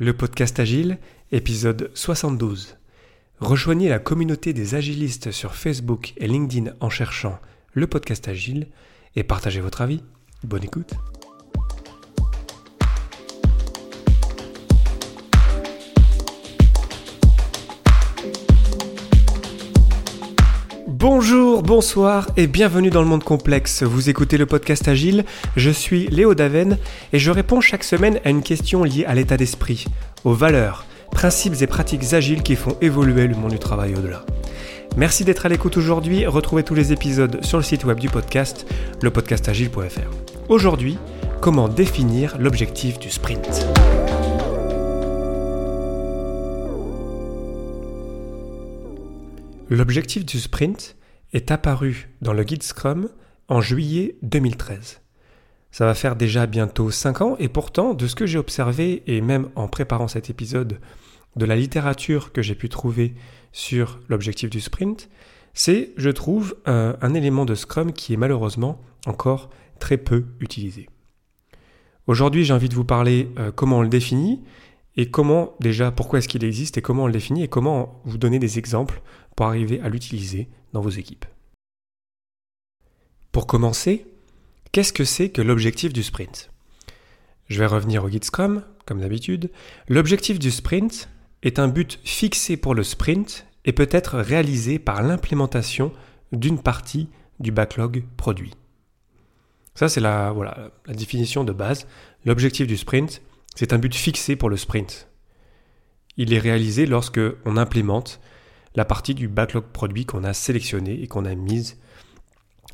Le podcast Agile, épisode 72. Rejoignez la communauté des agilistes sur Facebook et LinkedIn en cherchant le podcast Agile et partagez votre avis. Bonne écoute. Bonjour, bonsoir et bienvenue dans le monde complexe. Vous écoutez le podcast Agile, je suis Léo Daven et je réponds chaque semaine à une question liée à l'état d'esprit, aux valeurs, principes et pratiques agiles qui font évoluer le monde du travail au-delà. Merci d'être à l'écoute aujourd'hui. Retrouvez tous les épisodes sur le site web du podcast, lepodcastagile.fr. Aujourd'hui, comment définir l'objectif du sprint? L'objectif du sprint est apparu dans le guide Scrum en juillet 2013. Ça va faire déjà bientôt 5 ans et pourtant, de ce que j'ai observé et même en préparant cet épisode, de la littérature que j'ai pu trouver sur l'objectif du sprint, c'est, je trouve, un, élément de Scrum qui est malheureusement encore très peu utilisé. Aujourd'hui, j'ai envie de vous parler euh, comment on le définit et comment déjà, pourquoi est-ce qu'il existe et comment on le définit et comment vous donner des exemples pour arriver à l'utiliser dans vos équipes? Pour commencer, qu'est-ce que c'est que l'objectif du sprint? Je vais revenir au guide Scrum, comme d'habitude. L'objectif du sprint est un but fixé pour le sprint et peut être réalisé par l'implémentation d'une partie du backlog produit. Ça, c'est la, voilà, la définition de base. L'objectif du sprint, c'est un but fixé pour le sprint. Il est réalisé lorsque on implémente la partie du backlog produit qu'on a sélectionné et qu'on a mise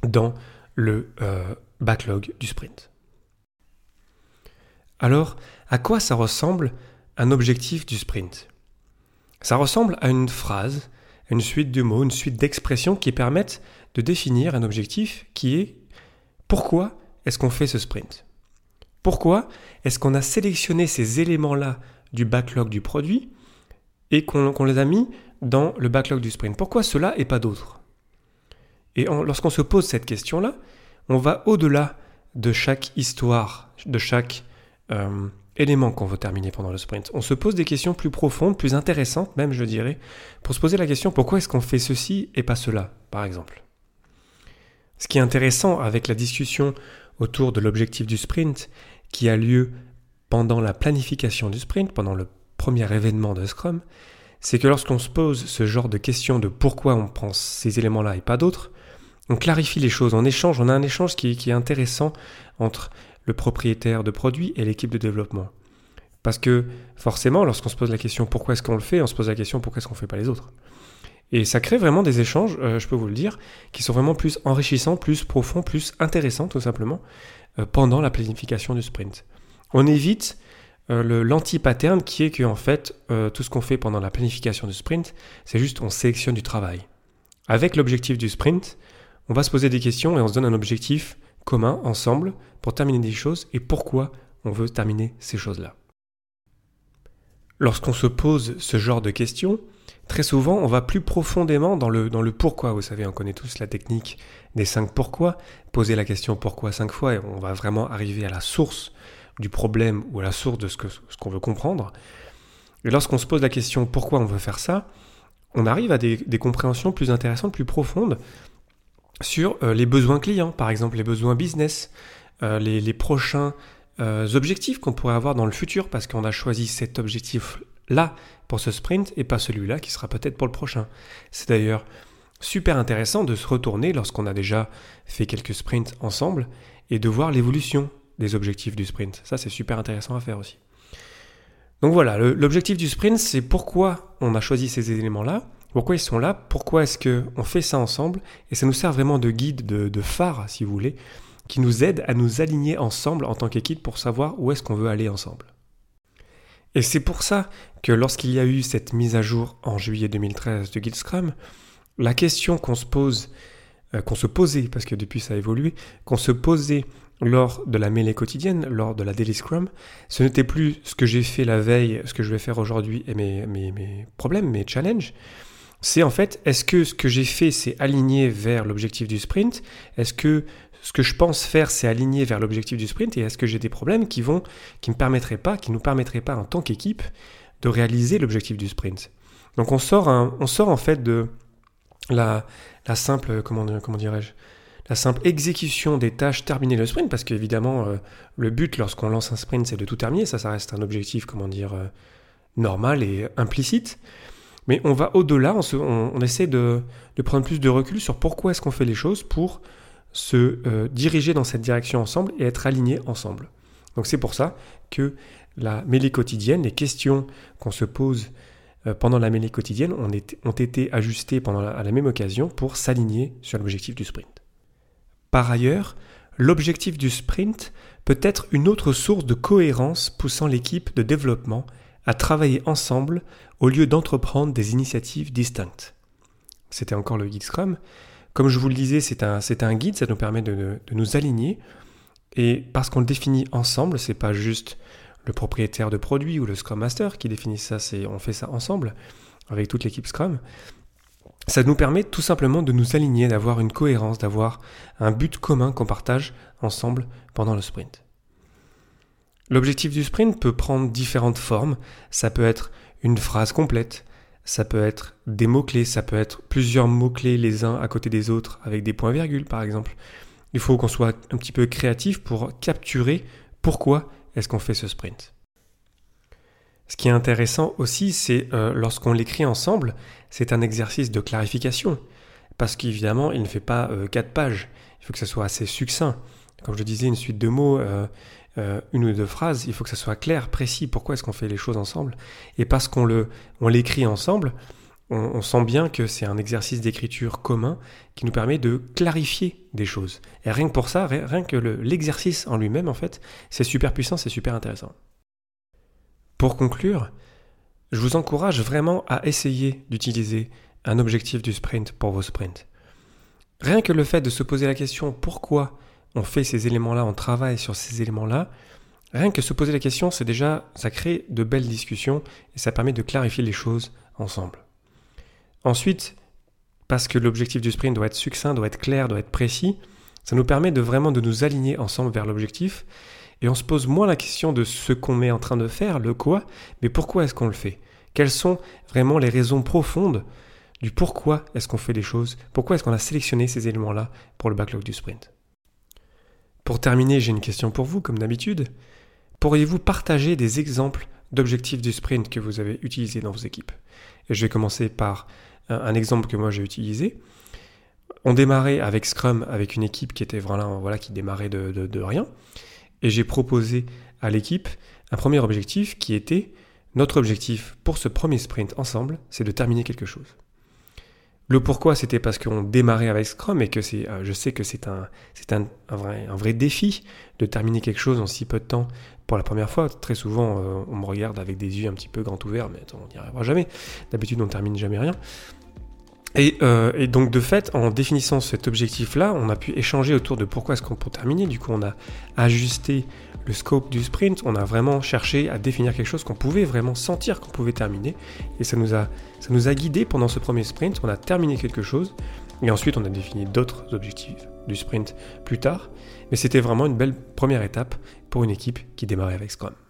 dans le euh, backlog du sprint. Alors, à quoi ça ressemble un objectif du sprint? Ça ressemble à une phrase, une suite de mots, une suite d'expressions qui permettent de définir un objectif qui est pourquoi est-ce qu'on fait ce sprint? Pourquoi est-ce qu'on a sélectionné ces éléments-là du backlog du produit et qu'on les a mis dans le backlog du sprint? Pourquoi cela et pas d'autres? Et lorsqu'on se pose cette question-là, on va au-delà de chaque histoire, de chaque euh, élément qu'on veut terminer pendant le sprint. On se pose des questions plus profondes, plus intéressantes même, je dirais, pour se poser la question pourquoi est-ce qu'on fait ceci et pas cela, par exemple? Ce qui est intéressant avec la discussion autour de l'objectif du sprint qui a lieu pendant la planification du sprint, pendant le premier événement de Scrum, c'est que lorsqu'on se pose ce genre de questions de pourquoi on prend ces éléments-là et pas d'autres, on clarifie les choses, on échange, on a un échange qui, est intéressant entre le propriétaire de produit et l'équipe de développement. Parce que forcément, lorsqu'on se pose la question pourquoi est-ce qu'on le fait, on se pose la question pourquoi est-ce qu'on ne fait pas les autres? Et ça crée vraiment des échanges, euh, je peux vous le dire, qui sont vraiment plus enrichissants, plus profonds, plus intéressants tout simplement, euh, pendant la planification du sprint. On évite euh, l'anti-pattern qui est que en fait, tout ce qu'on fait pendant la planification du sprint, c'est juste on sélectionne du travail. Avec l'objectif du sprint, on va se poser des questions et on se donne un objectif commun ensemble pour terminer des choses et pourquoi on veut terminer ces choses-là. Lorsqu'on se pose ce genre de questions, très souvent on va plus profondément dans le, pourquoi. Vous savez, on connaît tous la technique des cinq pourquoi. Poser la question pourquoi cinq fois et on va vraiment arriver à la source du problème ou à la source de ce qu'on veut comprendre. Et lorsqu'on se pose la question pourquoi on veut faire ça, on arrive à des, compréhensions plus intéressantes, plus profondes sur euh, les besoins clients, par exemple les besoins business, euh, les, prochains euh, objectifs qu'on pourrait avoir dans le futur parce qu'on a choisi cet objectif-là pour ce sprint et pas celui-là qui sera peut-être pour le prochain. C'est d'ailleurs super intéressant de se retourner lorsqu'on a déjà fait quelques sprints ensemble et de voir l'évolution des objectifs du sprint. Ça, c'est super intéressant à faire aussi. Donc voilà, l'objectif du sprint, c'est pourquoi on a choisi ces éléments-là, pourquoi ils sont là, pourquoi est-ce qu'on fait ça ensemble, et ça nous sert vraiment de guide, de, phare, si vous voulez, qui nous aide à nous aligner ensemble en tant qu'équipe pour savoir où est-ce qu'on veut aller ensemble. Et c'est pour ça que lorsqu'il y a eu cette mise à jour en juillet 2013 de Guild Scrum, la question qu'on se pose, euh, qu'on se posait, parce que depuis ça a évolué, qu'on se posait lors de la mêlée quotidienne, lors de la Daily Scrum, ce n'était plus ce que j'ai fait la veille, ce que je vais faire aujourd'hui et mes, mes, mes, problèmes, mes challenges. C'est en fait, est-ce que ce que j'ai fait s'est aligné vers l'objectif du sprint? Est-ce que ce que je pense faire, c'est aligner vers l'objectif du sprint et est-ce que j'ai des problèmes qui vont, qui me permettraient pas, qui nous permettraient pas en tant qu'équipe de réaliser l'objectif du sprint? Donc on sort, on sort en fait de la, simple, comment, dirais-je, la simple exécution des tâches terminer le sprint, parce qu'évidemment, euh, le but lorsqu'on lance un sprint, c'est de tout terminer. Ça, ça reste un objectif, comment dire, euh, normal et implicite. Mais on va au-delà, on, essaie de, prendre plus de recul sur pourquoi est-ce qu'on fait les choses pour se euh, diriger dans cette direction ensemble et être alignés ensemble. Donc c'est pour ça que la mêlée quotidienne, les questions qu'on se pose pendant la mêlée quotidienne ont été, ajustées pendant à la même occasion pour s'aligner sur l'objectif du sprint. Par ailleurs, l'objectif du sprint peut être une autre source de cohérence poussant l'équipe de développement à travailler ensemble au lieu d'entreprendre des initiatives distinctes. C'était encore le guide. Comme je vous le disais, c'est un, guide, ça nous permet de, nous aligner. Et parce qu'on le définit ensemble, c'est pas juste le propriétaire de produit ou le Scrum Master qui définit ça, c'est on fait ça ensemble avec toute l'équipe Scrum ça nous permet tout simplement de nous aligner, d'avoir une cohérence, d'avoir un but commun qu'on partage ensemble pendant le sprint. L'objectif du sprint peut prendre différentes formes. Ça peut être une phrase complète, ça peut être des mots-clés, ça peut être plusieurs mots-clés les uns à côté des autres avec des points-virgules par exemple. Il faut qu'on soit un petit peu créatif pour capturer pourquoi est-ce qu'on fait ce sprint. Ce qui est intéressant aussi, c'est euh, lorsqu'on l'écrit ensemble, c'est un exercice de clarification. Parce qu'évidemment, il ne fait pas euh, quatre pages. Il faut que ce soit assez succinct. Comme je disais, une suite de mots, euh, une ou deux phrases, il faut que ce soit clair, précis. Pourquoi est-ce qu'on fait les choses ensemble Et parce qu'on le, on l'écrit ensemble, on, sent bien que c'est un exercice d'écriture commun qui nous permet de clarifier des choses. Et rien que pour ça, rien que l'exercice en lui-même, en fait, c'est super puissant, c'est super intéressant. Pour conclure, je vous encourage vraiment à essayer d'utiliser un objectif du sprint pour vos sprints. Rien que le fait de se poser la question pourquoi on fait ces éléments-là, on travaille sur ces éléments-là, rien que se poser la question, c'est déjà, ça crée de belles discussions et ça permet de clarifier les choses ensemble. Ensuite, parce que l'objectif du sprint doit être succinct, doit être clair, doit être précis, ça nous permet de vraiment de nous aligner ensemble vers l'objectif. Et on se pose moins la question de ce qu'on est en train de faire, le quoi, mais pourquoi est-ce qu'on le fait? Quelles sont vraiment les raisons profondes du pourquoi est-ce qu'on fait les choses? Pourquoi est-ce qu'on a sélectionné ces éléments-là pour le backlog du sprint? Pour terminer, j'ai une question pour vous, comme d'habitude. Pourriez-vous partager des exemples d'objectifs du sprint que vous avez utilisés dans vos équipes? Et je vais commencer par un, exemple que moi j'ai utilisé. On démarrait avec Scrum avec une équipe qui était vraiment voilà qui démarrait de rien et j'ai proposé à l'équipe un premier objectif qui était notre objectif pour ce premier sprint ensemble, c'est de terminer quelque chose. Le pourquoi, c'était parce qu'on démarrait avec Scrum et que c'est, euh, je sais que c'est un, c'est un, vrai, un, vrai, défi de terminer quelque chose en si peu de temps pour la première fois. Très souvent, euh, on me regarde avec des yeux un petit peu grands ouverts, mais on n'y arrivera jamais. D'habitude, on ne termine jamais rien. Euh, et, donc de fait, en définissant cet objectif-là, on a pu échanger autour de pourquoi est-ce qu'on peut terminer. Du coup, on a ajusté le scope du sprint, on a vraiment cherché à définir quelque chose qu'on pouvait vraiment sentir qu'on pouvait terminer. Et ça nous, a, ça nous a guidé pendant ce premier sprint, on a terminé quelque chose. Et ensuite, on a défini d'autres objectifs du sprint plus tard. Mais c'était vraiment une belle première étape pour une équipe qui démarrait avec Scrum.